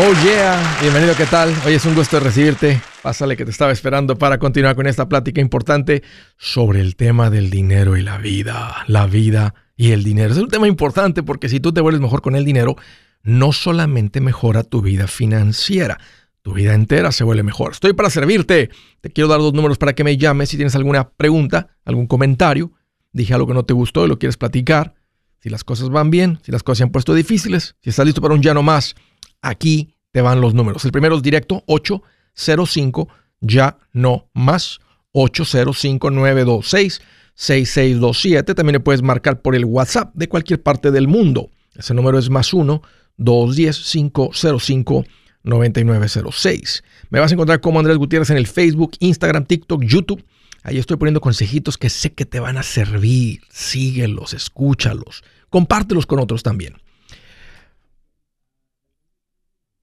Oh yeah, bienvenido, ¿qué tal? Hoy es un gusto recibirte. Pásale que te estaba esperando para continuar con esta plática importante sobre el tema del dinero y la vida. La vida y el dinero. Es un tema importante porque si tú te vuelves mejor con el dinero, no solamente mejora tu vida financiera, tu vida entera se vuelve mejor. Estoy para servirte. Te quiero dar dos números para que me llames si tienes alguna pregunta, algún comentario. Dije algo que no te gustó y lo quieres platicar. Si las cosas van bien, si las cosas se han puesto difíciles, si estás listo para un ya no más Aquí te van los números. El primero es directo 805 ya no más 805 926 6627. También le puedes marcar por el WhatsApp de cualquier parte del mundo. Ese número es más 1 210 505 9906. Me vas a encontrar como Andrés Gutiérrez en el Facebook, Instagram, TikTok, YouTube. Ahí estoy poniendo consejitos que sé que te van a servir. Síguelos, escúchalos, compártelos con otros también.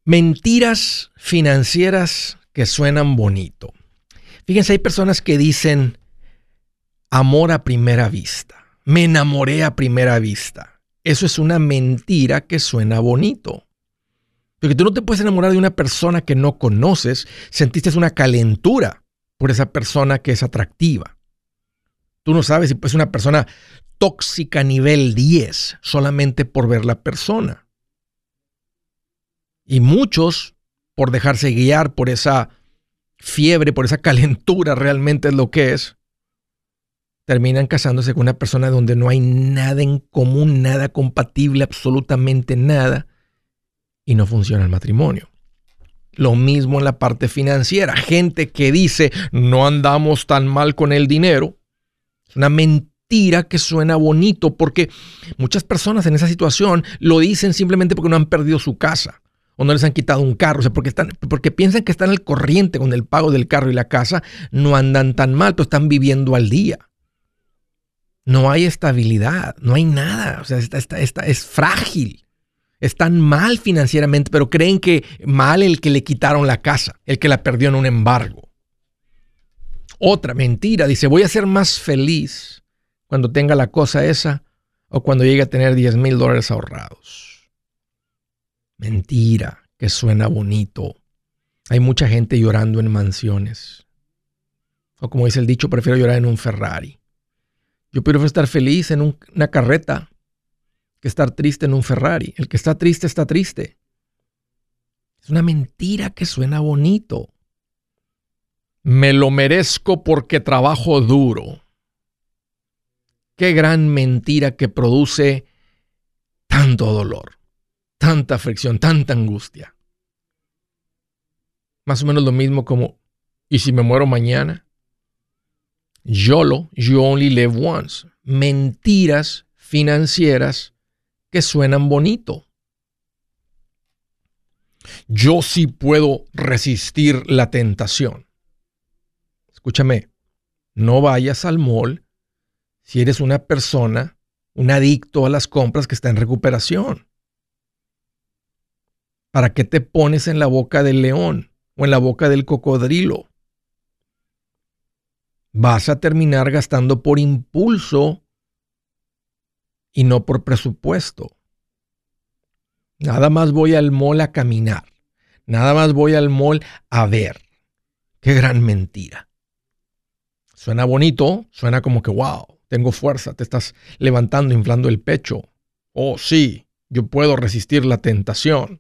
Mentiras financieras que suenan bonito. Fíjense, hay personas que dicen amor a primera vista. Me enamoré a primera vista. Eso es una mentira que suena bonito. Porque tú no te puedes enamorar de una persona que no conoces, sentiste una calentura por esa persona que es atractiva. Tú no sabes si es una persona tóxica nivel 10 solamente por ver la persona. Y muchos, por dejarse guiar por esa fiebre, por esa calentura realmente es lo que es, terminan casándose con una persona donde no hay nada en común, nada compatible, absolutamente nada, y no funciona el matrimonio. Lo mismo en la parte financiera. Gente que dice, no andamos tan mal con el dinero. Es una mentira que suena bonito porque muchas personas en esa situación lo dicen simplemente porque no han perdido su casa o no les han quitado un carro, o sea, porque, están, porque piensan que están al corriente con el pago del carro y la casa, no andan tan mal, pero están viviendo al día. No hay estabilidad, no hay nada, o sea, es frágil. Están mal financieramente, pero creen que mal el que le quitaron la casa, el que la perdió en un embargo. Otra mentira, dice, voy a ser más feliz cuando tenga la cosa esa o cuando llegue a tener 10 mil dólares ahorrados. Mentira, que suena bonito. Hay mucha gente llorando en mansiones. O como dice el dicho, prefiero llorar en un Ferrari. Yo prefiero estar feliz en una carreta que estar triste en un Ferrari. El que está triste está triste. Es una mentira que suena bonito. Me lo merezco porque trabajo duro. Qué gran mentira que produce tanto dolor tanta fricción, tanta angustia. Más o menos lo mismo como, ¿y si me muero mañana? YOLO, you only live once. Mentiras financieras que suenan bonito. Yo sí puedo resistir la tentación. Escúchame, no vayas al mall si eres una persona, un adicto a las compras que está en recuperación. ¿Para qué te pones en la boca del león o en la boca del cocodrilo? Vas a terminar gastando por impulso y no por presupuesto. Nada más voy al mall a caminar. Nada más voy al mall a ver. Qué gran mentira. Suena bonito, suena como que, wow, tengo fuerza, te estás levantando, inflando el pecho. Oh, sí, yo puedo resistir la tentación.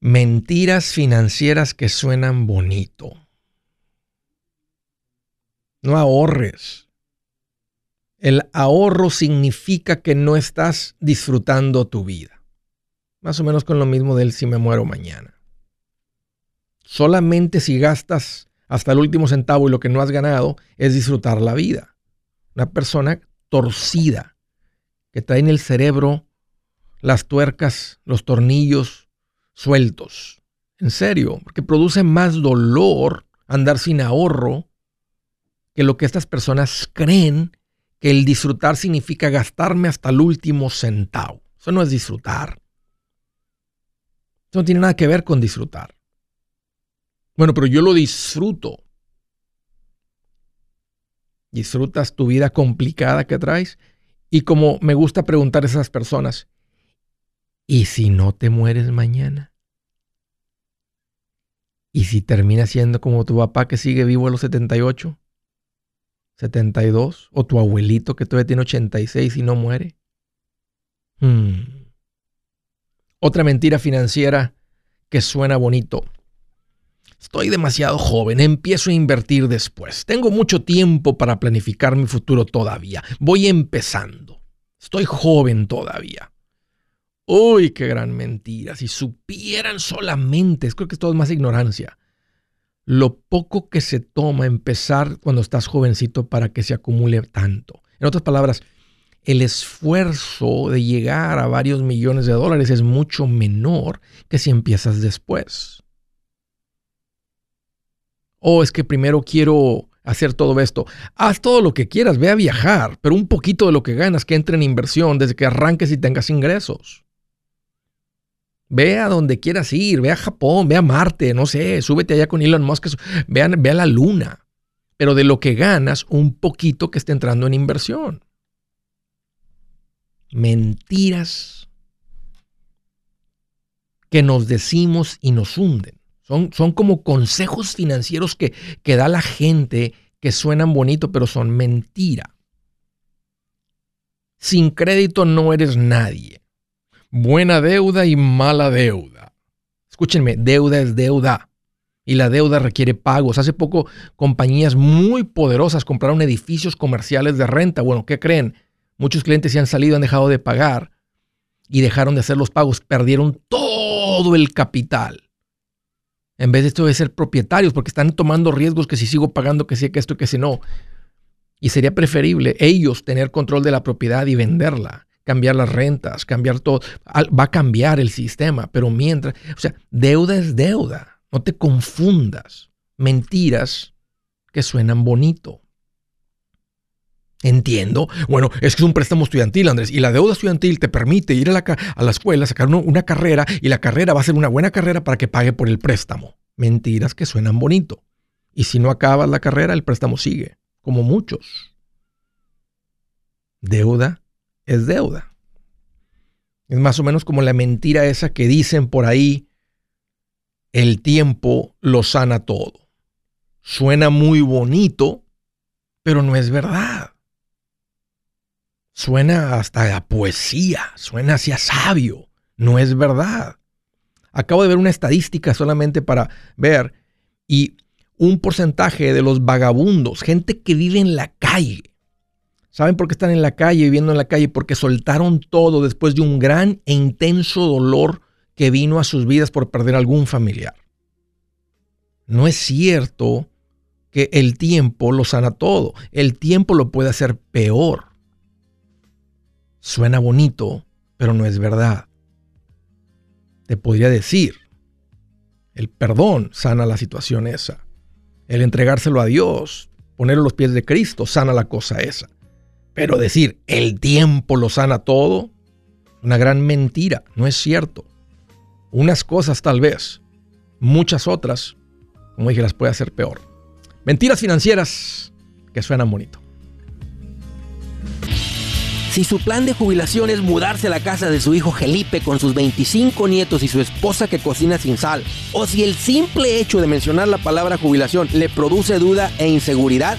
Mentiras financieras que suenan bonito. No ahorres. El ahorro significa que no estás disfrutando tu vida. Más o menos con lo mismo del si me muero mañana. Solamente si gastas hasta el último centavo y lo que no has ganado es disfrutar la vida. Una persona torcida que trae en el cerebro las tuercas, los tornillos, sueltos. En serio, porque produce más dolor andar sin ahorro que lo que estas personas creen que el disfrutar significa gastarme hasta el último centavo. Eso no es disfrutar. Eso no tiene nada que ver con disfrutar. Bueno, pero yo lo disfruto. ¿Disfrutas tu vida complicada que traes? Y como me gusta preguntar a esas personas, ¿Y si no te mueres mañana? ¿Y si terminas siendo como tu papá que sigue vivo a los 78? ¿72? ¿O tu abuelito que todavía tiene 86 y no muere? Hmm. Otra mentira financiera que suena bonito. Estoy demasiado joven, empiezo a invertir después. Tengo mucho tiempo para planificar mi futuro todavía. Voy empezando. Estoy joven todavía. Uy, qué gran mentira. Si supieran solamente, creo que esto es más ignorancia, lo poco que se toma empezar cuando estás jovencito para que se acumule tanto. En otras palabras, el esfuerzo de llegar a varios millones de dólares es mucho menor que si empiezas después. O es que primero quiero hacer todo esto. Haz todo lo que quieras, ve a viajar, pero un poquito de lo que ganas que entre en inversión desde que arranques y tengas ingresos. Ve a donde quieras ir, ve a Japón, ve a Marte, no sé, súbete allá con Elon Musk, ve a, ve a la luna. Pero de lo que ganas, un poquito que esté entrando en inversión. Mentiras que nos decimos y nos hunden. Son, son como consejos financieros que, que da la gente que suenan bonito, pero son mentira. Sin crédito no eres nadie. Buena deuda y mala deuda. Escúchenme, deuda es deuda. Y la deuda requiere pagos. Hace poco compañías muy poderosas compraron edificios comerciales de renta. Bueno, ¿qué creen? Muchos clientes se han salido, han dejado de pagar y dejaron de hacer los pagos. Perdieron todo el capital en vez de esto de ser propietarios, porque están tomando riesgos que si sigo pagando, que sí, que esto, que si no. Y sería preferible ellos tener control de la propiedad y venderla, cambiar las rentas, cambiar todo. Va a cambiar el sistema, pero mientras, o sea, deuda es deuda. No te confundas. Mentiras que suenan bonito. Entiendo. Bueno, es que es un préstamo estudiantil, Andrés, y la deuda estudiantil te permite ir a la, a la escuela, sacar una carrera, y la carrera va a ser una buena carrera para que pague por el préstamo. Mentiras que suenan bonito. Y si no acabas la carrera, el préstamo sigue, como muchos. Deuda es deuda. Es más o menos como la mentira esa que dicen por ahí, el tiempo lo sana todo. Suena muy bonito, pero no es verdad. Suena hasta a poesía, suena hacia sabio. No es verdad. Acabo de ver una estadística solamente para ver y un porcentaje de los vagabundos, gente que vive en la calle. ¿Saben por qué están en la calle, viviendo en la calle? Porque soltaron todo después de un gran e intenso dolor que vino a sus vidas por perder algún familiar. No es cierto que el tiempo lo sana todo. El tiempo lo puede hacer peor. Suena bonito, pero no es verdad. Te podría decir, el perdón sana la situación esa. El entregárselo a Dios, ponerlo a los pies de Cristo, sana la cosa esa. Pero decir, el tiempo lo sana todo, una gran mentira, no es cierto. Unas cosas tal vez, muchas otras, como dije, las puede hacer peor. Mentiras financieras que suenan bonito. Si su plan de jubilación es mudarse a la casa de su hijo Felipe con sus 25 nietos y su esposa que cocina sin sal, o si el simple hecho de mencionar la palabra jubilación le produce duda e inseguridad,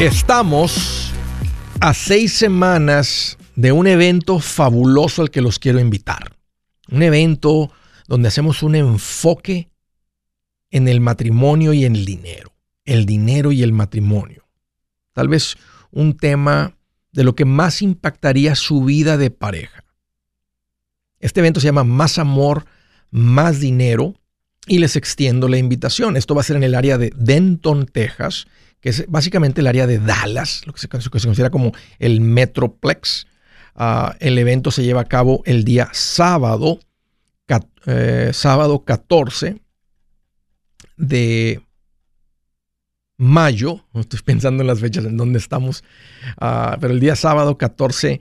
Estamos a seis semanas de un evento fabuloso al que los quiero invitar. Un evento donde hacemos un enfoque en el matrimonio y en el dinero. El dinero y el matrimonio. Tal vez un tema de lo que más impactaría su vida de pareja. Este evento se llama Más Amor, Más Dinero y les extiendo la invitación. Esto va a ser en el área de Denton, Texas, es básicamente el área de Dallas, lo que se, considera como el Metroplex. Ah, el evento se lleva a cabo el día sábado, eh, sábado 14 de mayo, estoy pensando en las fechas en donde estamos, ah, pero el día sábado 14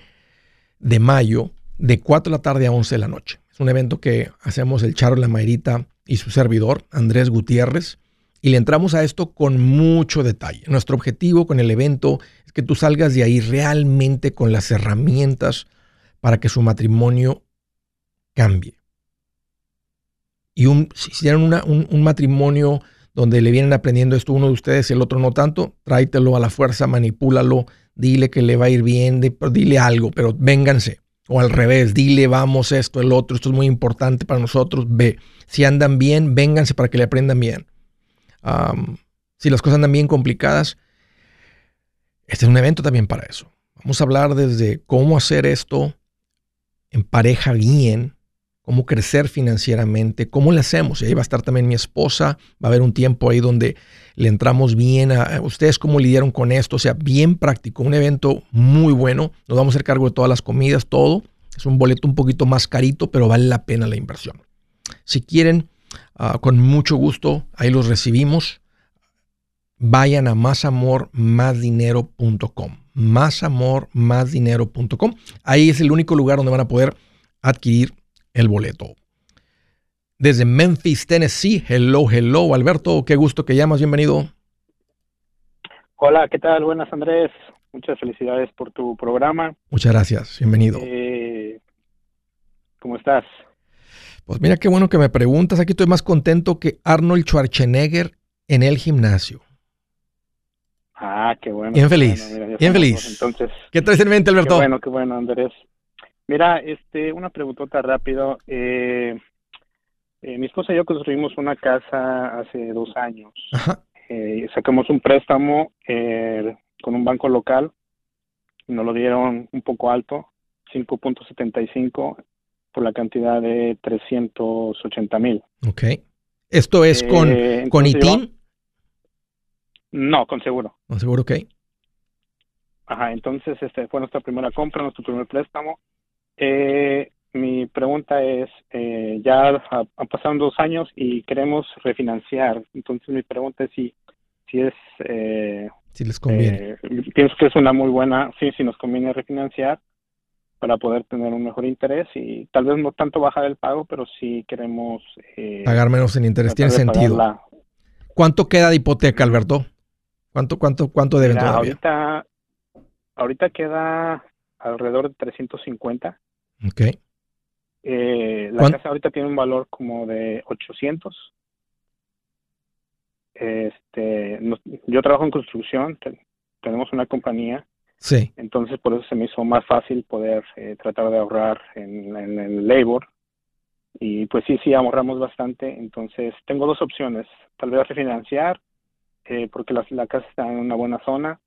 de mayo, de 4 de la tarde a 11 de la noche. Es un evento que hacemos el Charo La Mayrita y su servidor, Andrés Gutiérrez, y le entramos a esto con mucho detalle. Nuestro objetivo con el evento es que tú salgas de ahí realmente con las herramientas para que su matrimonio cambie y un, si tienen un, matrimonio donde le vienen aprendiendo esto uno de ustedes el otro no tanto, tráetelo a la fuerza, manipúlalo, dile que le va a ir bien, dile algo, pero vénganse. O al revés, dile vamos esto, el otro, esto es muy importante para nosotros, ve. Si andan bien, vénganse para que le aprendan bien. Si las cosas andan bien complicadas, este es un evento también para eso. Vamos a hablar desde cómo hacer esto en pareja bien, cómo crecer financieramente, cómo le hacemos. Y ahí va a estar también mi esposa, va a haber un tiempo ahí donde le entramos bien a, ustedes cómo lidiaron con esto, o sea, bien práctico, un evento muy bueno, nos vamos a hacer cargo de todas las comidas, todo. Es un boleto un poquito más carito, pero vale la pena la inversión. Si quieren, ah, con mucho gusto, ahí los recibimos. Vayan a másamormásdinero.com. Másamormásdinero.com. Ahí es el único lugar donde van a poder adquirir el boleto. Desde Memphis, Tennessee, hello, hello, Alberto, qué gusto que llamas, bienvenido. Hola, ¿qué tal? Buenas, Andrés. Muchas felicidades por tu programa. Muchas gracias, bienvenido. Eh, ¿Cómo estás? Pues mira qué bueno que me preguntas. Aquí estoy más contento que Arnold Schwarzenegger en el gimnasio. Ah, qué bueno. Bien feliz. bien feliz. Entonces, ¿Qué traes en mente, Alberto? Qué bueno, qué bueno, Andrés. Mira, este, una preguntota rápido. Eh, eh, mi esposa y yo construimos una casa hace dos años. Eh, sacamos un préstamo con un banco local. Nos lo dieron un poco alto, 5.75 por la cantidad de 380 mil. Ok. ¿Esto es con, con ITIN? no, con seguro. Con seguro, ok. Ajá, entonces este fue nuestra primera compra, nuestro primer préstamo. Eh, mi pregunta es, eh, ya han pasado dos años y queremos refinanciar. Entonces mi pregunta es si, si es... Eh, si les conviene. Eh, pienso que es una muy buena, sí, si nos conviene refinanciar para poder tener un mejor interés y tal vez no tanto bajar el pago, pero sí queremos... Pagar menos en interés, tiene sentido. ¿Cuánto queda de hipoteca, Alberto? ¿Cuánto, cuánto, cuánto deben todavía? Ahorita, ahorita queda alrededor de 350. Ok. Eh, la casa ahorita tiene un valor como de 800. Este, yo trabajo en construcción, tenemos una compañía. Sí. Entonces por eso se me hizo más fácil poder eh, tratar de ahorrar en, el labor. Y pues sí, sí, ahorramos bastante. Entonces tengo dos opciones. Tal vez refinanciar, eh, porque la, la casa está en una buena zona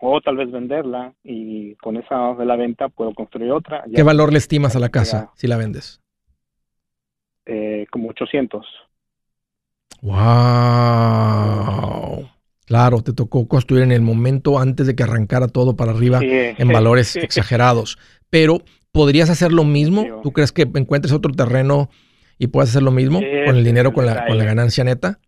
o tal vez venderla y con esa de la venta puedo construir otra. ¿Qué valor le estimas a la casa si la vendes? Eh, como 800. ¡Wow! Claro, te tocó construir en el momento antes de que arrancara todo para arriba en valores exagerados. Pero, ¿podrías hacer lo mismo? ¿Tú crees que encuentres otro terreno y puedas hacer lo mismo con el dinero, con la, con la ganancia neta?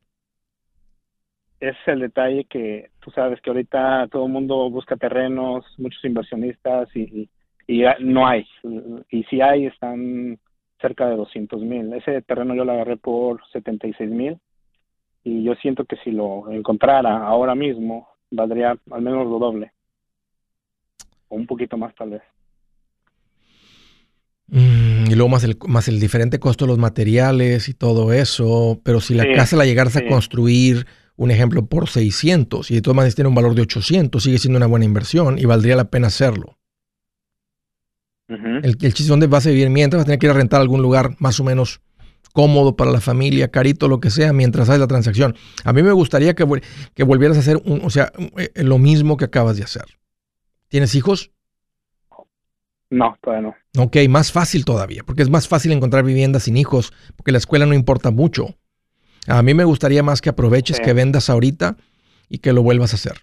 es el detalle que tú sabes que ahorita todo el mundo busca terrenos, muchos inversionistas y, y, no hay. Y si hay, están cerca de 200 mil. Ese terreno yo lo agarré por 76 mil y yo siento que si lo encontrara ahora mismo, valdría al menos lo doble. O un poquito más tal vez. Mm, y luego más el, más el diferente costo de los materiales y todo eso. Pero si la casa la llegaras a construir, un ejemplo, por 600 y de todas maneras tiene un valor de 800, sigue siendo una buena inversión y valdría la pena hacerlo. el, el chiste donde vas a vivir mientras vas a tener que ir a rentar algún lugar más o menos cómodo para la familia, carito, lo que sea, mientras haces la transacción. A mí me gustaría que, que volvieras a hacer un, o sea, eh, lo mismo que acabas de hacer. ¿Tienes hijos? No, todavía no. Ok, más fácil todavía, porque es más fácil encontrar viviendas sin hijos, porque la escuela no importa mucho. A mí me gustaría más que aproveches, que vendas ahorita y que lo vuelvas a hacer.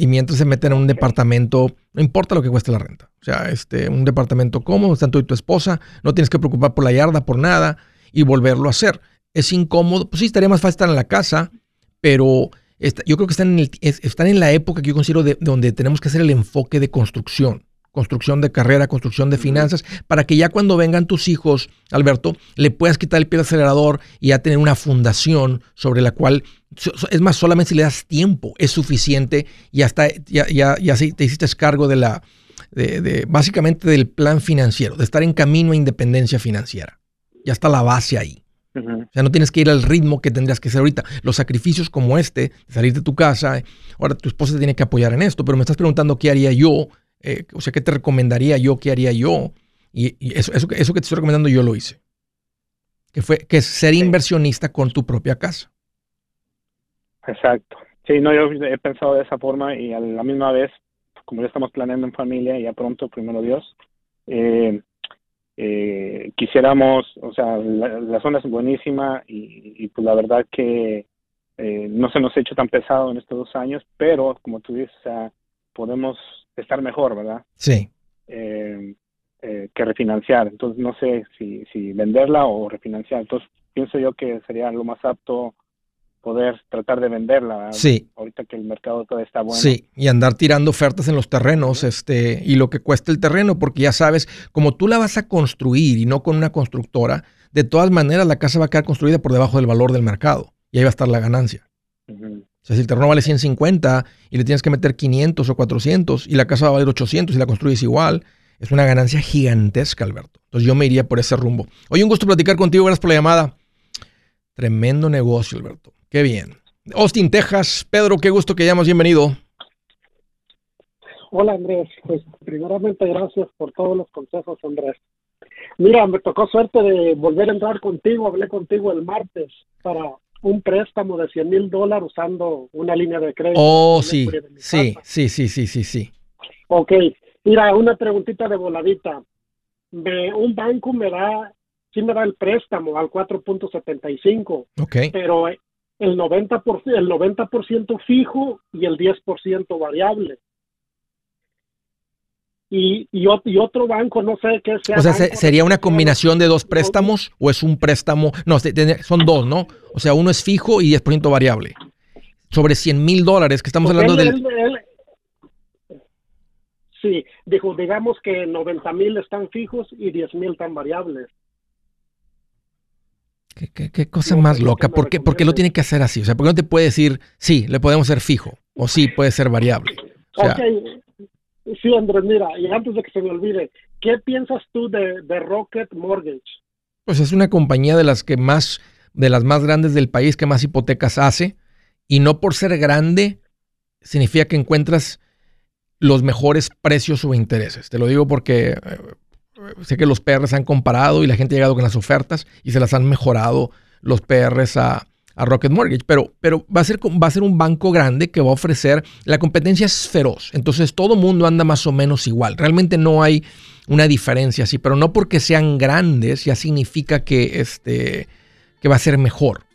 Y mientras se meten en un departamento, no importa lo que cueste la renta. O sea, este, un departamento cómodo, están tú y tu esposa, no tienes que preocupar por la yarda, por nada, y volverlo a hacer. Es incómodo, pues sí, estaría más fácil estar en la casa, pero yo creo que están en, el, están en la época que yo considero de, donde tenemos que hacer el enfoque de construcción construcción de carrera, construcción de finanzas, para que ya cuando vengan tus hijos, Alberto, le puedas quitar el pie al acelerador y ya tener una fundación sobre la cual, es más, solamente si le das tiempo es suficiente y hasta ya, ya, ya te hiciste cargo de la, de, básicamente del plan financiero, de estar en camino a independencia financiera. Ya está la base ahí. O sea, no tienes que ir al ritmo que tendrías que hacer ahorita. Los sacrificios como este, salir de tu casa, ahora tu esposa te tiene que apoyar en esto, pero me estás preguntando qué haría yo eh, o sea, ¿qué te recomendaría yo? ¿Qué haría yo? Y, eso, eso, eso, que te estoy recomendando yo lo hice. Que fue que es ser inversionista con tu propia casa. Exacto. Sí, no, yo he pensado de esa forma y a la misma vez, como ya estamos planeando en familia, ya pronto, primero Dios, eh, eh, quisiéramos, o sea, la, zona es buenísima y, pues la verdad que no se nos ha hecho tan pesado en estos dos años, pero como tú dices, o sea, podemos estar mejor, ¿verdad? Sí. Eh, eh, que refinanciar. Entonces no sé si, si venderla o refinanciar. Entonces pienso yo que sería lo más apto poder tratar de venderla. Sí. Ahorita que el mercado todavía está bueno. Sí, y andar tirando ofertas en los terrenos, este, y lo que cuesta el terreno, porque ya sabes, como tú la vas a construir y no con una constructora, de todas maneras la casa va a quedar construida por debajo del valor del mercado y ahí va a estar la ganancia. O sea, si el terreno vale 150 y le tienes que meter 500 o 400 y la casa va a valer 800 y la construyes igual, es una ganancia gigantesca, Alberto. Entonces yo me iría por ese rumbo. Oye, un gusto platicar contigo. Gracias por la llamada. Tremendo negocio, Alberto. Qué bien. Austin, Texas. Pedro, qué gusto que llamas. Bienvenido. Hola, Andrés. Pues primeramente gracias por todos los consejos, Andrés. Mira, me tocó suerte de volver a entrar contigo. Hablé contigo el martes para un préstamo de 100 mil dólares usando una línea de crédito. Oh, sí, sí, sí, sí, sí, sí, sí. Ok, mira, una preguntita de voladita. De un banco me da, sí me da el préstamo al 4.75. Ok. Pero el 90%, el 90 fijo y el 10% variable y, y, otro banco, no sé qué sea. O sea, ¿sería una combinación de dos préstamos o es un préstamo? No, son dos, ¿no? O sea, uno es fijo y 10% variable. Sobre 100 mil dólares, que estamos hablando de... sí, dijo, digamos que 90 mil están fijos y 10 mil están variables. ¿Qué, qué, cosa más loca? ¿Por qué, ¿Por qué, lo tiene que hacer así? O sea, ¿por qué no te puede decir, sí, le podemos hacer fijo o sí, puede ser variable? O sea, Sí, Andrés, mira, y antes de que se me olvide, ¿qué piensas tú de, Rocket Mortgage? Pues es una compañía de las que más, de las más grandes del país que más hipotecas hace, y no por ser grande significa que encuentras los mejores precios o intereses. Te lo digo porque eh, sé que los PRs han comparado y la gente ha llegado con las ofertas y se las han mejorado los PRs a, a Rocket Mortgage, pero, pero va, a ser, va a ser un banco grande que va a ofrecer, la competencia es feroz, entonces todo mundo anda más o menos igual, realmente no hay una diferencia así, pero no porque sean grandes ya significa que, este, que va a ser mejor.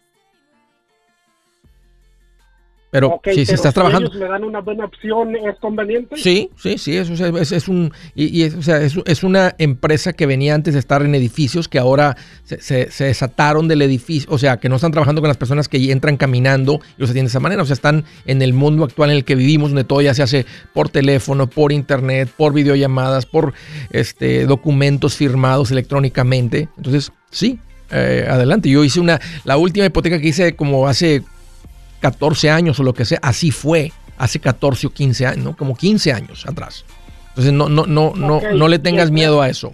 Pero si, estás trabajando. Si ellos me dan una buena opción, ¿es conveniente? Sí, sí, sí. Es, es, un, y, es, o sea, es, una empresa que venía antes de estar en edificios que ahora se, se, desataron del edificio. O sea, que no están trabajando con las personas que entran caminando y los atienden de esa manera. O sea, están en el mundo actual en el que vivimos, donde todo ya se hace por teléfono, por internet, por videollamadas, por este, documentos firmados electrónicamente. Entonces, sí, eh, adelante. Yo hice una, la última hipoteca que hice como hace 14 años o lo que sea, así fue hace 14 o 15 años, ¿no? Como 15 años atrás. Entonces no, no, no, no, no le tengas miedo a eso.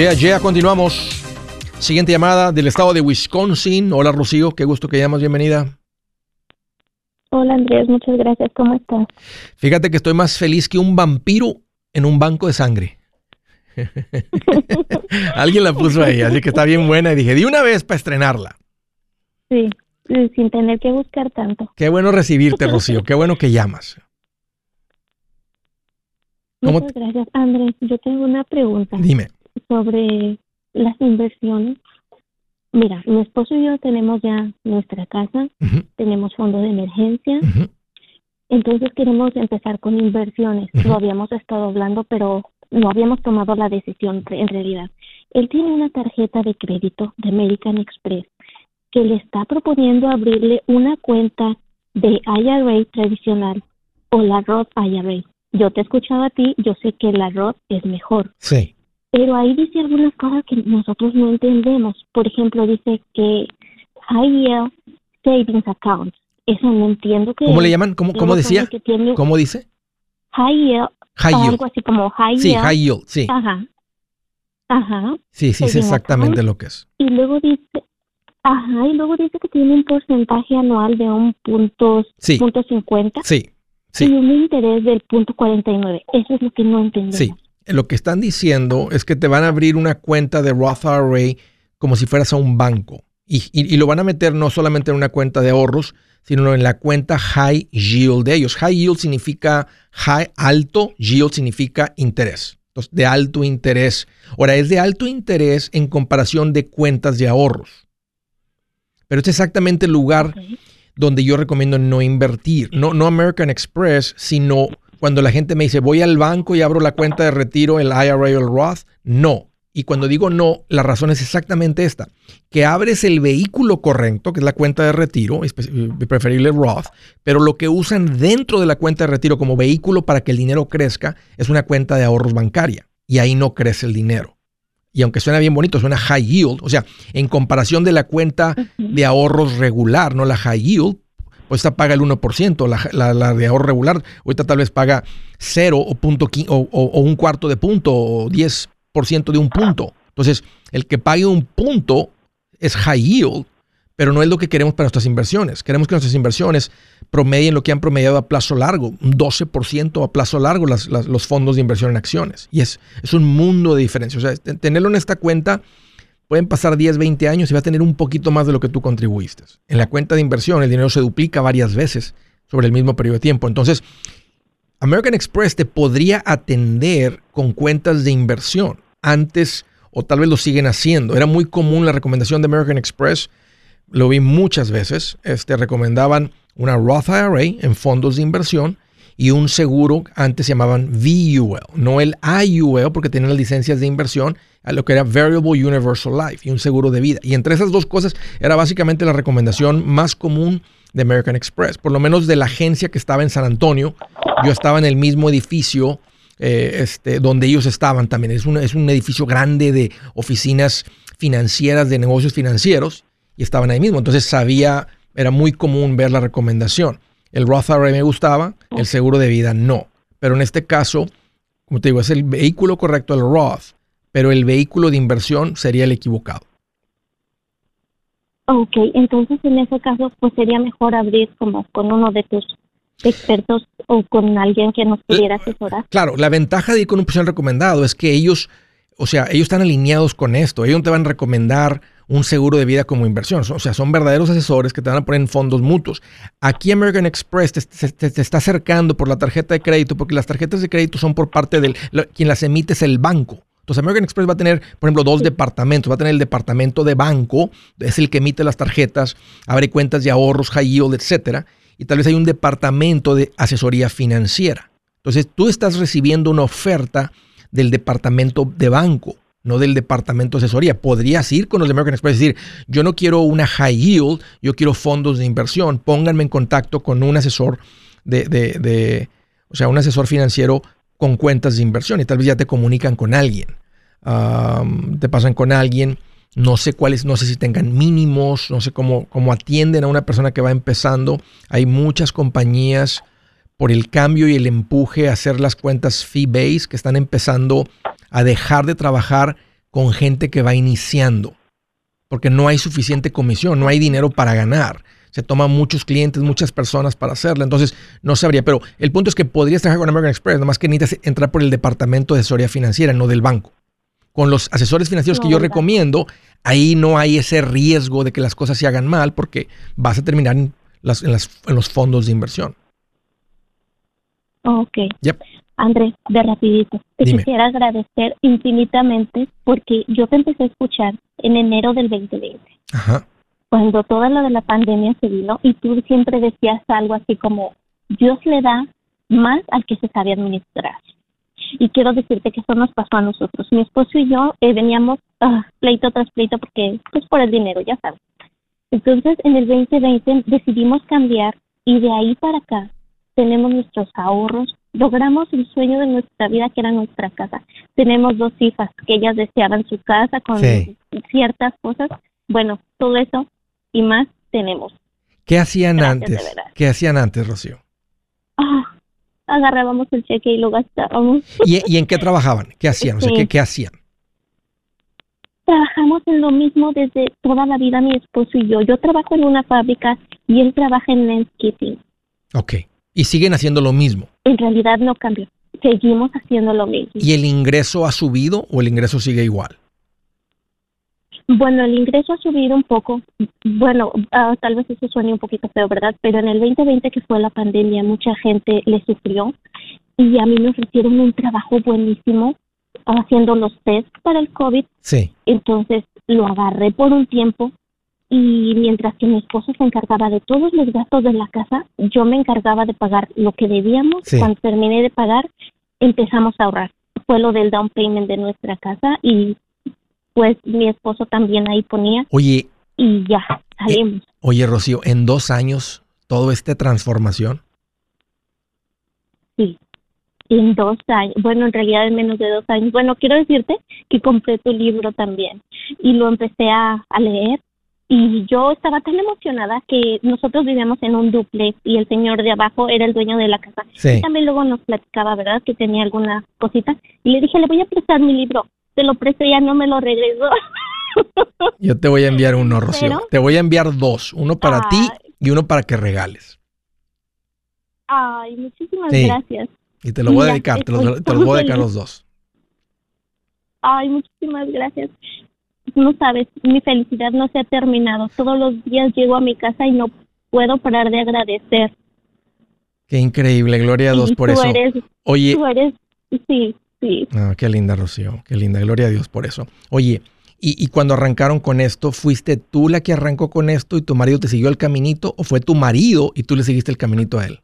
Ya, ya, continuamos. Siguiente llamada del estado de Wisconsin. Hola, Rocío, qué gusto que llamas, bienvenida. Hola, Andrés, muchas gracias, ¿cómo estás? Fíjate que estoy más feliz que un vampiro en un banco de sangre. Alguien la puso ahí, así que está bien buena y dije, di una vez para estrenarla. Sí, sin tener que buscar tanto. Qué bueno recibirte, Rocío, qué bueno que llamas. Muchas gracias, Andrés. Yo tengo una pregunta. Dime sobre las inversiones. Mira, mi esposo y yo tenemos ya nuestra casa, tenemos fondo de emergencia, entonces queremos empezar con inversiones. Lo habíamos estado hablando, pero no habíamos tomado la decisión en realidad. Él tiene una tarjeta de crédito de American Express que le está proponiendo abrirle una cuenta de IRA tradicional o la Roth IRA. Yo te he escuchado a ti, yo sé que la Roth es mejor. Sí. Pero ahí dice algunas cosas que nosotros no entendemos. Por ejemplo, dice que High Yield Savings Account. Eso no entiendo que ¿Cómo le llaman? ¿Cómo, cómo decía? ¿Cómo dice? High Yield. High yield. Algo así como High sí, Yield. High Yield, sí. Ajá. Ajá. Sí, sí, es exactamente lo que es. Y luego dice, ajá, y luego dice que tiene un porcentaje anual de un punto, sí. punto 50. Sí, sí. Y un interés del punto 49. Eso es lo que no entendemos. Sí, lo que están diciendo es que te van a abrir una cuenta de Roth IRA como si fueras a un banco. Y, lo van a meter no solamente en una cuenta de ahorros, sino en la cuenta high yield de ellos. High yield significa high, alto, yield significa interés. Entonces, de alto interés. Ahora, es de alto interés en comparación de cuentas de ahorros. Pero es exactamente el lugar donde yo recomiendo no invertir. No, no American Express, sino cuando la gente me dice, voy al banco y abro la cuenta de retiro, el IRA o el Roth, no. Y cuando digo no, la razón es exactamente esta, que abres el vehículo correcto, que es la cuenta de retiro, preferible Roth, pero lo que usan dentro de la cuenta de retiro como vehículo para que el dinero crezca es una cuenta de ahorros bancaria y ahí no crece el dinero. Y aunque suena bien bonito, suena high yield, o sea, en comparación de la cuenta de ahorros regular, no la high yield, pues esta paga el 1%, la, la, de ahorro regular, ahorita tal vez paga 0 o, punto, o, un cuarto de punto o 10% de un punto. Entonces, el que pague un punto es high yield, pero no es lo que queremos para nuestras inversiones. Queremos que nuestras inversiones promedien lo que han promediado a plazo largo, un 12% a plazo largo los fondos de inversión en acciones. Y es, es un mundo de diferencia. O sea, tenerlo en esta cuenta pueden pasar 10, 20 años y va a tener un poquito más de lo que tú contribuiste. En la cuenta de inversión el dinero se duplica varias veces sobre el mismo periodo de tiempo. Entonces, American Express te podría atender con cuentas de inversión. Antes, o tal vez lo siguen haciendo. Era muy común la recomendación de American Express. Lo vi muchas veces. Este, recomendaban una Roth IRA en fondos de inversión y un seguro, antes se llamaban VUL, no el IUL porque tenían las licencias de inversión, a lo que era Variable Universal Life y un seguro de vida. Y entre esas dos cosas era básicamente la recomendación más común de American Express, por lo menos de la agencia que estaba en San Antonio. Yo estaba en el mismo edificio eh, este, donde ellos estaban también. Es un, es un edificio grande de oficinas financieras, de negocios financieros, y estaban ahí mismo. Entonces sabía, era muy común ver la recomendación. El Roth IRA me gustaba, el seguro de vida no. Pero en este caso, como te digo, es el vehículo correcto el Roth, pero el vehículo de inversión sería el equivocado. Ok, entonces en ese caso, pues sería mejor abrir como con uno de tus expertos o con alguien que nos pudiera asesorar. Claro, la ventaja de ir con un profesional recomendado es que ellos, o sea, ellos están alineados con esto. Ellos no te van a recomendar un seguro de vida como inversión. O sea, son verdaderos asesores que te van a poner en fondos mutuos. Aquí American Express te, está acercando por la tarjeta de crédito, porque las tarjetas de crédito son por parte del, quien las emite es el banco. Entonces American Express va a tener, por ejemplo, dos departamentos. Va a tener el departamento de banco, es el que emite las tarjetas, abre cuentas de ahorros, high yield, etcétera. Y tal vez hay un departamento de asesoría financiera. Entonces tú estás recibiendo una oferta del departamento de banco no del departamento de asesoría. Podrías ir con los de American Express y decir, yo no quiero una high yield, yo quiero fondos de inversión. Pónganme en contacto con un asesor de, de, o sea, un asesor financiero con cuentas de inversión y tal vez ya te comunican con alguien. te pasan con alguien, no sé cuáles, no sé si tengan mínimos, no sé cómo, cómo atienden a una persona que va empezando. Hay muchas compañías por el cambio y el empuje a hacer las cuentas fee-based que están empezando a dejar de trabajar con gente que va iniciando, porque no hay suficiente comisión, no hay dinero para ganar. Se toman muchos clientes, muchas personas para hacerla, entonces no sabría. Pero el punto es que podrías trabajar con American Express, nomás que necesitas entrar por el departamento de asesoría financiera, no del banco. Con los asesores financieros que yo recomiendo, ahí no hay ese riesgo de que las cosas se hagan mal, porque vas a terminar en, los fondos de inversión. Ok. Yep. Andrés, de rapidito, te quisiera agradecer infinitamente porque yo te empecé a escuchar en enero del 2020. Ajá. Cuando toda lo de la pandemia se vino y tú siempre decías algo así como, Dios le da más al que se sabe administrar. Y quiero decirte que eso nos pasó a nosotros. Mi esposo y yo eh, veníamos uh, pleito tras pleito porque, pues por el dinero, ya sabes. Entonces, en el 2020 decidimos cambiar y de ahí para acá tenemos nuestros ahorros, logramos el sueño de nuestra vida que era nuestra casa. Tenemos dos hijas que ellas deseaban su casa con ciertas cosas. Bueno, todo eso y más tenemos. ¿Qué hacían antes? ¿Qué hacían antes, Rocío? Ah, agarrábamos el cheque y lo gastábamos. ¿Y, en qué trabajaban? ¿Qué hacían? ¿qué, ¿qué hacían? Trabajamos en lo mismo desde toda la vida mi esposo y yo. Yo trabajo en una fábrica y él trabaja en landscaping. Ok. Y siguen haciendo lo mismo. En realidad no cambió. Seguimos haciendo lo mismo. ¿Y el ingreso ha subido o el ingreso sigue igual? Bueno, el ingreso ha subido un poco. Bueno, ah, tal vez eso suene un poquito feo, ¿verdad? Pero en el 2020 que fue la pandemia, mucha gente le sufrió y a mí me ofrecieron un trabajo buenísimo haciendo los test para el COVID. Sí. Entonces lo agarré por un tiempo y mientras que mi esposo se encargaba de todos los gastos de la casa, yo me encargaba de pagar lo que debíamos. Cuando terminé de pagar, empezamos a ahorrar. Fue lo del down payment de nuestra casa y pues mi esposo también ahí ponía. Oye. Y ya, salimos. Eh, oye, Rocío, en dos años, ¿todo esta transformación? Sí, en dos años, bueno, en realidad en menos de dos años. Bueno, quiero decirte que compré tu libro también y lo empecé a, a leer y yo estaba tan emocionada que nosotros vivíamos en un duplex y el señor de abajo era el dueño de la casa. Y también luego nos platicaba, ¿verdad? Que tenía alguna cosita. Y le dije, le voy a prestar mi libro. Se lo presté, ya no me lo regresó. Yo te voy a enviar uno, Rocío. Te voy a enviar dos, uno para ti y uno para que regales. Ay, muchísimas gracias. Y te lo voy a dedicar, te, los, voy a dedicar los dos. Ay, muchísimas gracias. No sabes, mi felicidad no se ha terminado. Todos los días llego a mi casa y no puedo parar de agradecer. Qué increíble, gloria a Dios por eso. Oye, tú eres, sí, sí. Ah, qué linda, Rocío, qué linda, gloria a Dios por eso. Oye, y, y, cuando arrancaron con esto, ¿fuiste tú la que arrancó con esto y tu marido te siguió el caminito o fue tu marido y tú le seguiste el caminito a él?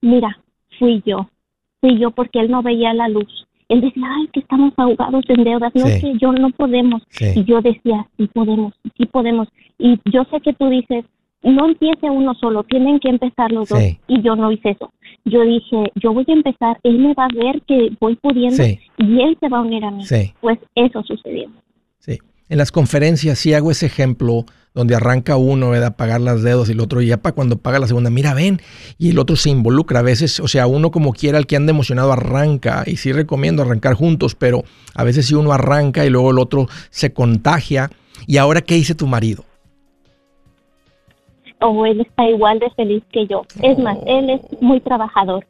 Mira, fui yo, fui yo porque él no veía la luz. Él decía, ay, que estamos ahogados en deudas, no sé, yo no podemos. Y yo decía, sí podemos, sí podemos. Y yo sé que tú dices, no empiece uno solo, tienen que empezar los dos. Y yo no hice eso. Yo dije, yo voy a empezar, él me va a ver que voy pudiendo y él se va a unir a mí. Pues eso sucedió. Sí. En las conferencias sí hago ese ejemplo donde arranca uno a pagar las dedos y el otro ya para cuando paga la segunda, mira, ven, y el otro se involucra. A veces, o sea, uno como quiera, el que anda emocionado arranca y sí recomiendo arrancar juntos, pero a veces si uno arranca y luego el otro se contagia. ¿Y ahora qué dice tu marido? o él está igual de feliz que yo. Es más, él es muy trabajador,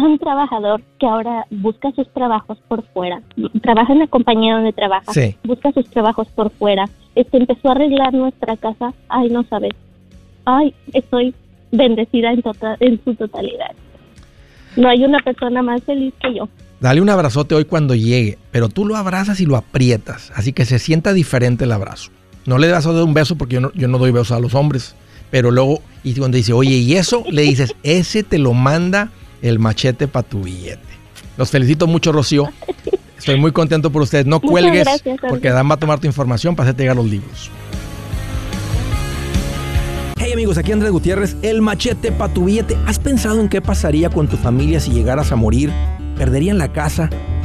tan trabajador que ahora busca sus trabajos por fuera. Trabaja en la compañía donde trabaja, busca sus trabajos por fuera. Este empezó a arreglar nuestra casa. Ay, no sabes. Ay, estoy bendecida en, tota-, en su totalidad. No hay una persona más feliz que yo. Dale un abrazote hoy cuando llegue, pero tú lo abrazas y lo aprietas, así que se sienta diferente el abrazo. No le das un beso porque yo no, yo no doy besos a los hombres pero luego, y cuando dice, oye, ¿y eso? Le dices, ese te lo manda el machete para tu billete. Los felicito mucho, Rocío. Estoy muy contento por ustedes. No cuelgues, porque Dan va a tomar tu información para hacerte llegar los libros. Hey amigos, aquí Andrés Gutiérrez, el machete para tu billete. ¿Has pensado en qué pasaría con tu familia si llegaras a morir? ¿Perderían la casa?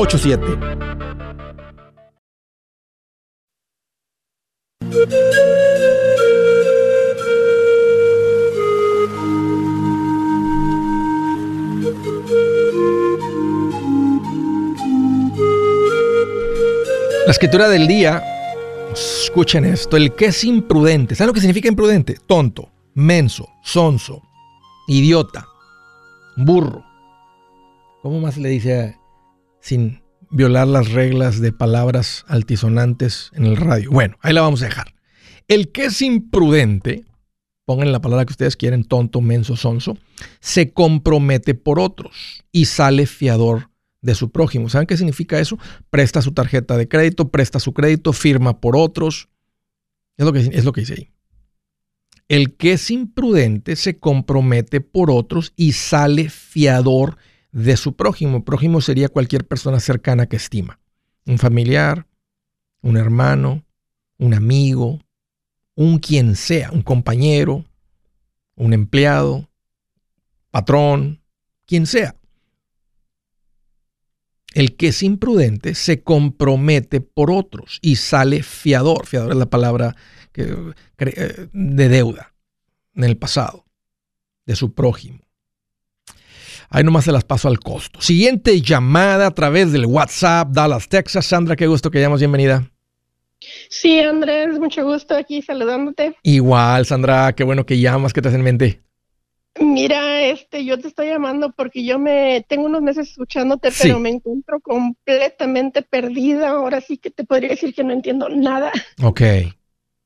844-748-8887 La escritura del día, escuchen esto, el que es imprudente, ¿saben lo que significa imprudente? Tonto, menso, sonso, idiota, burro. ¿Cómo más le dice sin violar las reglas de palabras altisonantes en el radio? Bueno, ahí la vamos a dejar. El que es imprudente, pongan la palabra que ustedes quieren, tonto, menso, sonso, se compromete por otros y sale fiador de su prójimo. ¿Saben qué significa eso? Presta su tarjeta de crédito, presta su crédito, firma por otros. Es lo que, es lo que dice ahí. El que es imprudente se compromete por otros y sale fiador de su prójimo. Prójimo sería cualquier persona cercana que estima. Un familiar, un hermano, un amigo, un quien sea, un compañero, un empleado, patrón, quien sea. El que es imprudente se compromete por otros y sale fiador. Fiador es la palabra eh, de deuda en el pasado, de su prójimo. Ahí nomás se las paso al costo. Siguiente llamada a través del WhatsApp, Dallas, Texas. Sandra, qué gusto que llamas. Bienvenida. Sí, Andrés, mucho gusto aquí saludándote. Igual, Sandra, qué bueno que llamas. ¿Qué te hace en mente? Mira, este, yo te estoy llamando porque yo me tengo unos meses escuchándote, pero me encuentro completamente perdida. Ahora sí que te podría decir que no entiendo nada. Ok.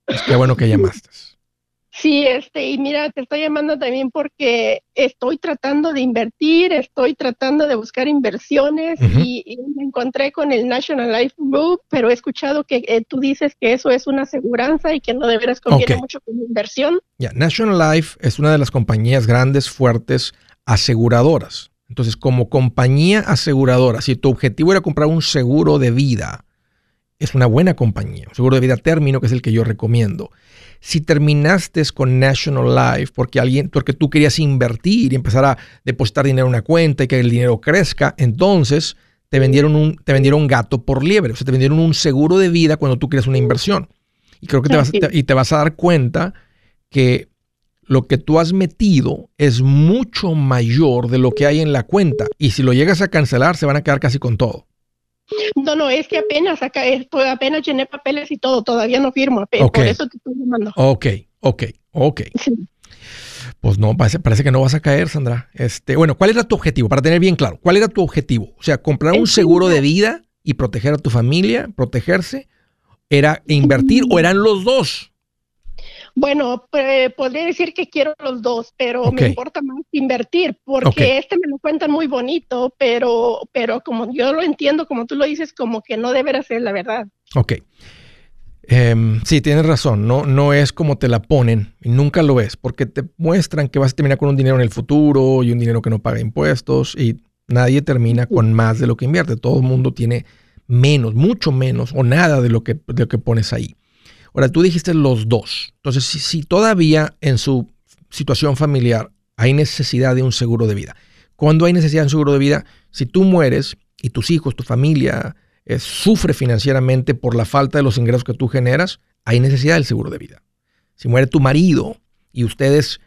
Pues qué bueno que llamaste. Sí, este, y mira, te estoy llamando también porque estoy tratando de invertir, estoy tratando de buscar inversiones y, me encontré con el National Life Group, pero he escuchado que eh, tú dices que eso es una aseguranza y que no de veras conviene mucho como inversión. Ya, National Life es una de las compañías grandes, fuertes, aseguradoras. Entonces, como compañía aseguradora, si tu objetivo era comprar un seguro de vida, es una buena compañía, un seguro de vida término, que es el que yo recomiendo si terminaste con National Life porque alguien, porque tú querías invertir y empezar a depositar dinero en una cuenta y que el dinero crezca, entonces te vendieron un, te vendieron gato por liebre, o sea, te vendieron un seguro de vida cuando tú quieres una inversión. Y creo que te vas, y te vas a dar cuenta que lo que tú has metido es mucho mayor de lo que hay en la cuenta. Y si lo llegas a cancelar, se van a quedar casi con todo. No, no, es que apenas acá, estoy, apenas llené papeles y todo, todavía no firmo, por eso te estoy llamando. Ok, ok, ok. Pues no, parece, parece, que no vas a caer, Sandra. Este, bueno, ¿cuál era tu objetivo? Para tener bien claro, ¿cuál era tu objetivo? O sea, comprar un seguro de vida y proteger a tu familia, protegerse, ¿era invertir o eran los dos? Bueno, podría decir que quiero los dos, pero me importa más invertir, porque este me lo cuentan muy bonito, pero, pero como yo lo entiendo, como tú lo dices, como que no deberá ser la verdad. Ok. Em, sí, tienes razón, no, no es como te la ponen, nunca lo es, porque te muestran que vas a terminar con un dinero en el futuro y un dinero que no paga impuestos y nadie termina con más de lo que invierte, todo el mundo tiene menos, mucho menos o nada de lo que, de lo que pones ahí. Ahora, tú dijiste los dos. Entonces, si, todavía en su situación familiar hay necesidad de un seguro de vida. Cuando hay necesidad de un seguro de vida, si tú mueres y tus hijos, tu familia eh, sufre financieramente por la falta de los ingresos que tú generas, hay necesidad del seguro de vida. Si muere tu marido y ustedes,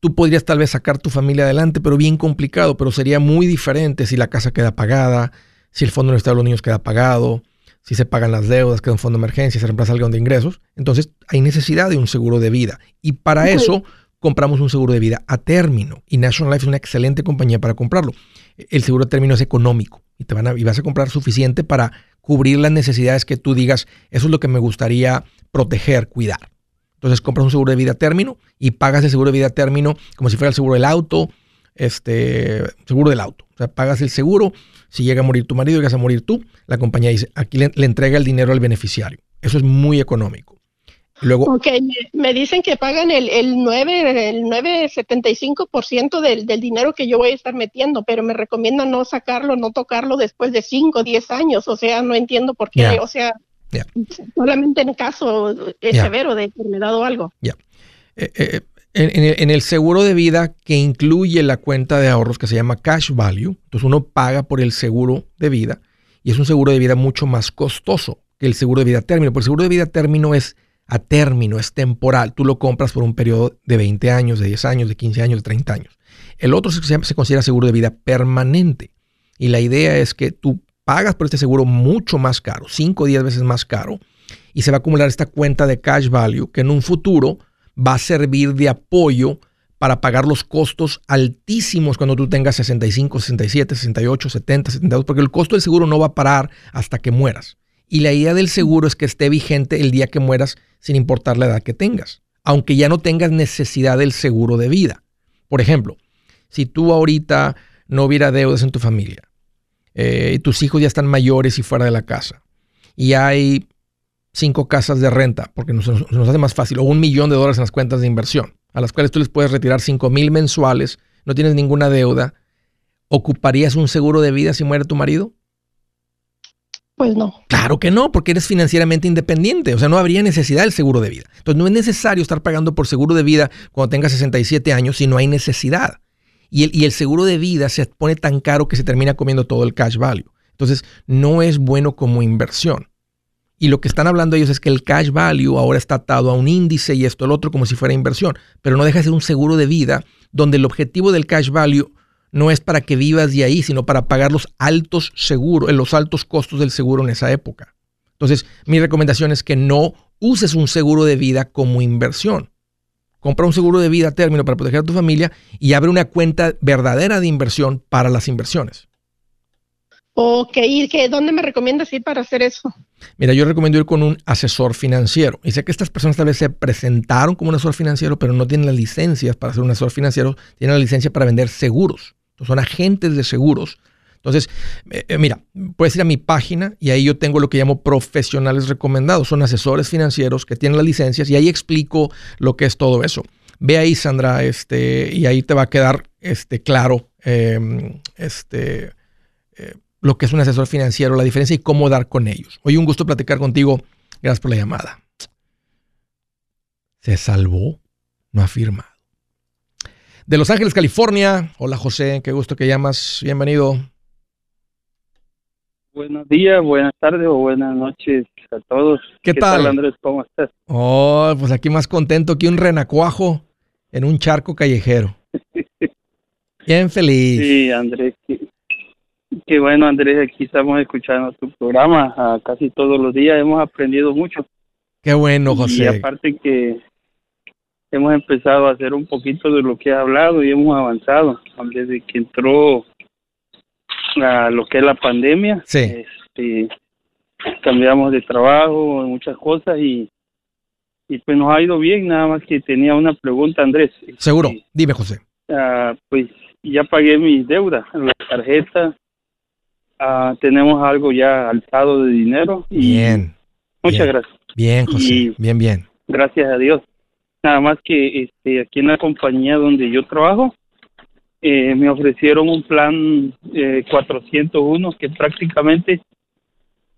tú podrías tal vez sacar tu familia adelante, pero bien complicado, pero sería muy diferente si la casa queda pagada, si el fondo de los niños queda pagado, si se pagan las deudas, queda un fondo de emergencia, se reemplaza algo de ingresos, entonces hay necesidad de un seguro de vida. Y para eso compramos un seguro de vida a término. Y National Life es una excelente compañía para comprarlo. El seguro a término es económico y, te van a, y vas a comprar suficiente para cubrir las necesidades que tú digas, eso es lo que me gustaría proteger, cuidar. Entonces compras un seguro de vida a término y pagas el seguro de vida a término como si fuera el seguro del auto, este, seguro del auto. O sea, pagas el seguro si llega a morir tu marido, llegas a morir tú, la compañía dice, aquí le, entrega el dinero al beneficiario. Eso es muy económico. Luego, ok, me, dicen que pagan el, el 9, el 9,75% del, del dinero que yo voy a estar metiendo, pero me recomiendan no sacarlo, no tocarlo después de 5 o 10 años. O sea, no entiendo por qué. O sea, solamente en caso severo de enfermedad o algo. Ya. Eh, eh, en, el, seguro de vida que incluye la cuenta de ahorros que se llama cash value, entonces uno paga por el seguro de vida y es un seguro de vida mucho más costoso que el seguro de vida término. Porque el seguro de vida término es a término, es temporal. Tú lo compras por un periodo de 20 años, de 10 años, de 15 años, de 30 años. El otro se, se considera seguro de vida permanente. Y la idea es que tú pagas por este seguro mucho más caro, 5 o 10 veces más caro, y se va a acumular esta cuenta de cash value que en un futuro va a servir de apoyo para pagar los costos altísimos cuando tú tengas 65, 67, 68, 70, 72, porque el costo del seguro no va a parar hasta que mueras. Y la idea del seguro es que esté vigente el día que mueras sin importar la edad que tengas, aunque ya no tengas necesidad del seguro de vida. Por ejemplo, si tú ahorita no hubiera deudas en tu familia eh, y tus hijos ya están mayores y fuera de la casa y hay cinco casas de renta, porque nos, nos, hace más fácil, o un millón de dólares en las cuentas de inversión, a las cuales tú les puedes retirar cinco mil mensuales, no tienes ninguna deuda, ¿ocuparías un seguro de vida si muere tu marido? Pues no. Claro que no, porque eres financieramente independiente. O sea, no habría necesidad del seguro de vida. Entonces, no es necesario estar pagando por seguro de vida cuando tengas 67 años si no hay necesidad. Y el, y el seguro de vida se pone tan caro que se termina comiendo todo el cash value. Entonces, no es bueno como inversión. Y lo que están hablando ellos es que el cash value ahora está atado a un índice y esto el otro como si fuera inversión, pero no deja de ser un seguro de vida donde el objetivo del cash value no es para que vivas de ahí, sino para pagar los altos seguros, los altos costos del seguro en esa época. Entonces, mi recomendación es que no uses un seguro de vida como inversión. Compra un seguro de vida a término para proteger a tu familia y abre una cuenta verdadera de inversión para las inversiones. Ok, ¿y qué, dónde me recomiendas ir para hacer eso? Mira, yo recomiendo ir con un asesor financiero. Y sé que estas personas tal vez se presentaron como un asesor financiero, pero no tienen las licencias para ser un asesor financiero, tienen la licencia para vender seguros. son agentes de seguros. Entonces, eh, eh, mira, puedes ir a mi página y ahí yo tengo lo que llamo profesionales recomendados. Son asesores financieros que tienen las licencias y ahí explico lo que es todo eso. Ve ahí, Sandra, este, y ahí te va a quedar este, claro em, este, eh, lo que es un asesor financiero, la diferencia y cómo dar con ellos. Hoy un gusto platicar contigo. Gracias por la llamada. Se salvó, no ha firmado. De Los Ángeles, California. Hola José, qué gusto que llamas. Bienvenido. Buenos días, buenas tardes o buenas noches a todos. ¿Qué, tal? Andrés? ¿Cómo estás? Oh, pues aquí más contento que un renacuajo en un charco callejero. Bien feliz. Sí, Andrés, Qué bueno, Andrés, aquí estamos escuchando tu programa ah, casi todos los días. Hemos aprendido mucho. Qué bueno, José. Y aparte que hemos empezado a hacer un poquito de lo que has hablado y hemos avanzado. Desde que entró a lo que es la pandemia, sí. este, cambiamos de trabajo, muchas cosas y, y pues nos ha ido bien. Nada más que tenía una pregunta, Andrés. Seguro, dime, José. Ah, pues ya pagué mis deudas, la tarjeta Ah, tenemos algo ya alzado de dinero. Y bien. Muchas gracias. Bien, José. bien, bien. Gracias a Dios. Nada más que este, aquí en la compañía donde yo trabajo, eh, me ofrecieron un plan eh, 401 que prácticamente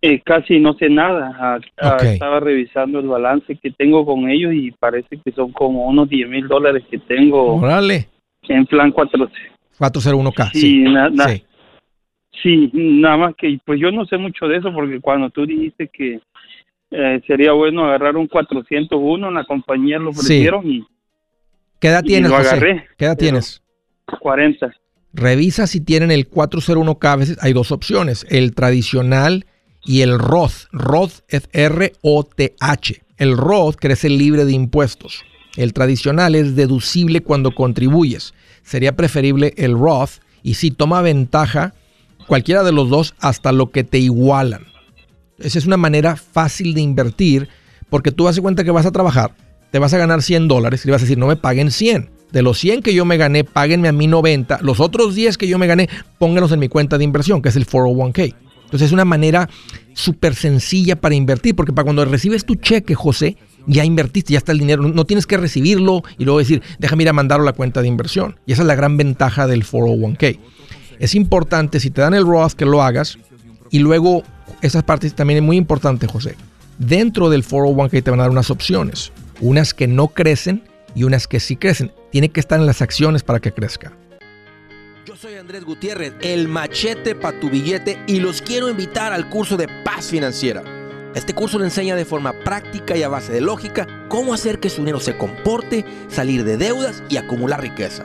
eh, casi no sé nada. Ah, ah, estaba revisando el balance que tengo con ellos y parece que son como unos 10 mil dólares que tengo en plan 401K. Sí, sí. nada. sí. Sí, nada más que pues yo no sé mucho de eso porque cuando tú dijiste que eh, sería bueno agarrar un 401 en la compañía lo ofrecieron y ¿Qué edad tienes, José? ¿Qué edad tienes? 40. Revisa si tienen el 401k, a veces hay dos opciones, el tradicional y el Roth. Roth es R-O-T-H. El Roth crece libre de impuestos. El tradicional es deducible cuando contribuyes. Sería preferible el Roth y si toma ventaja cualquiera de los dos hasta lo que te igualan. Esa es una manera fácil de invertir porque tú vas a cuenta que vas a trabajar, te vas a ganar 100 dólares y vas a decir, no me paguen 100. De los 100 que yo me gané, páguenme a mí 90. Los otros 10 que yo me gané, pónganlos en mi cuenta de inversión, que es el 401k. Entonces es una manera súper sencilla para invertir, porque para cuando recibes tu cheque, José, ya invertiste, ya está el dinero, no tienes que recibirlo y luego decir, déjame ir a mandarlo a la cuenta de inversión. Y esa es la gran ventaja del 401k es importante, si te dan el Roth, que lo hagas. Y luego, esas partes también es muy importante, José. Dentro del 401k te van a dar unas opciones. Unas que no crecen y unas que sí crecen. Tiene que estar en las acciones para que crezca. Yo soy Andrés Gutiérrez, el machete para tu billete y los quiero invitar al curso de paz financiera. Este curso le enseña de forma práctica y a base de lógica cómo hacer que su dinero se comporte, salir de deudas y acumular riqueza.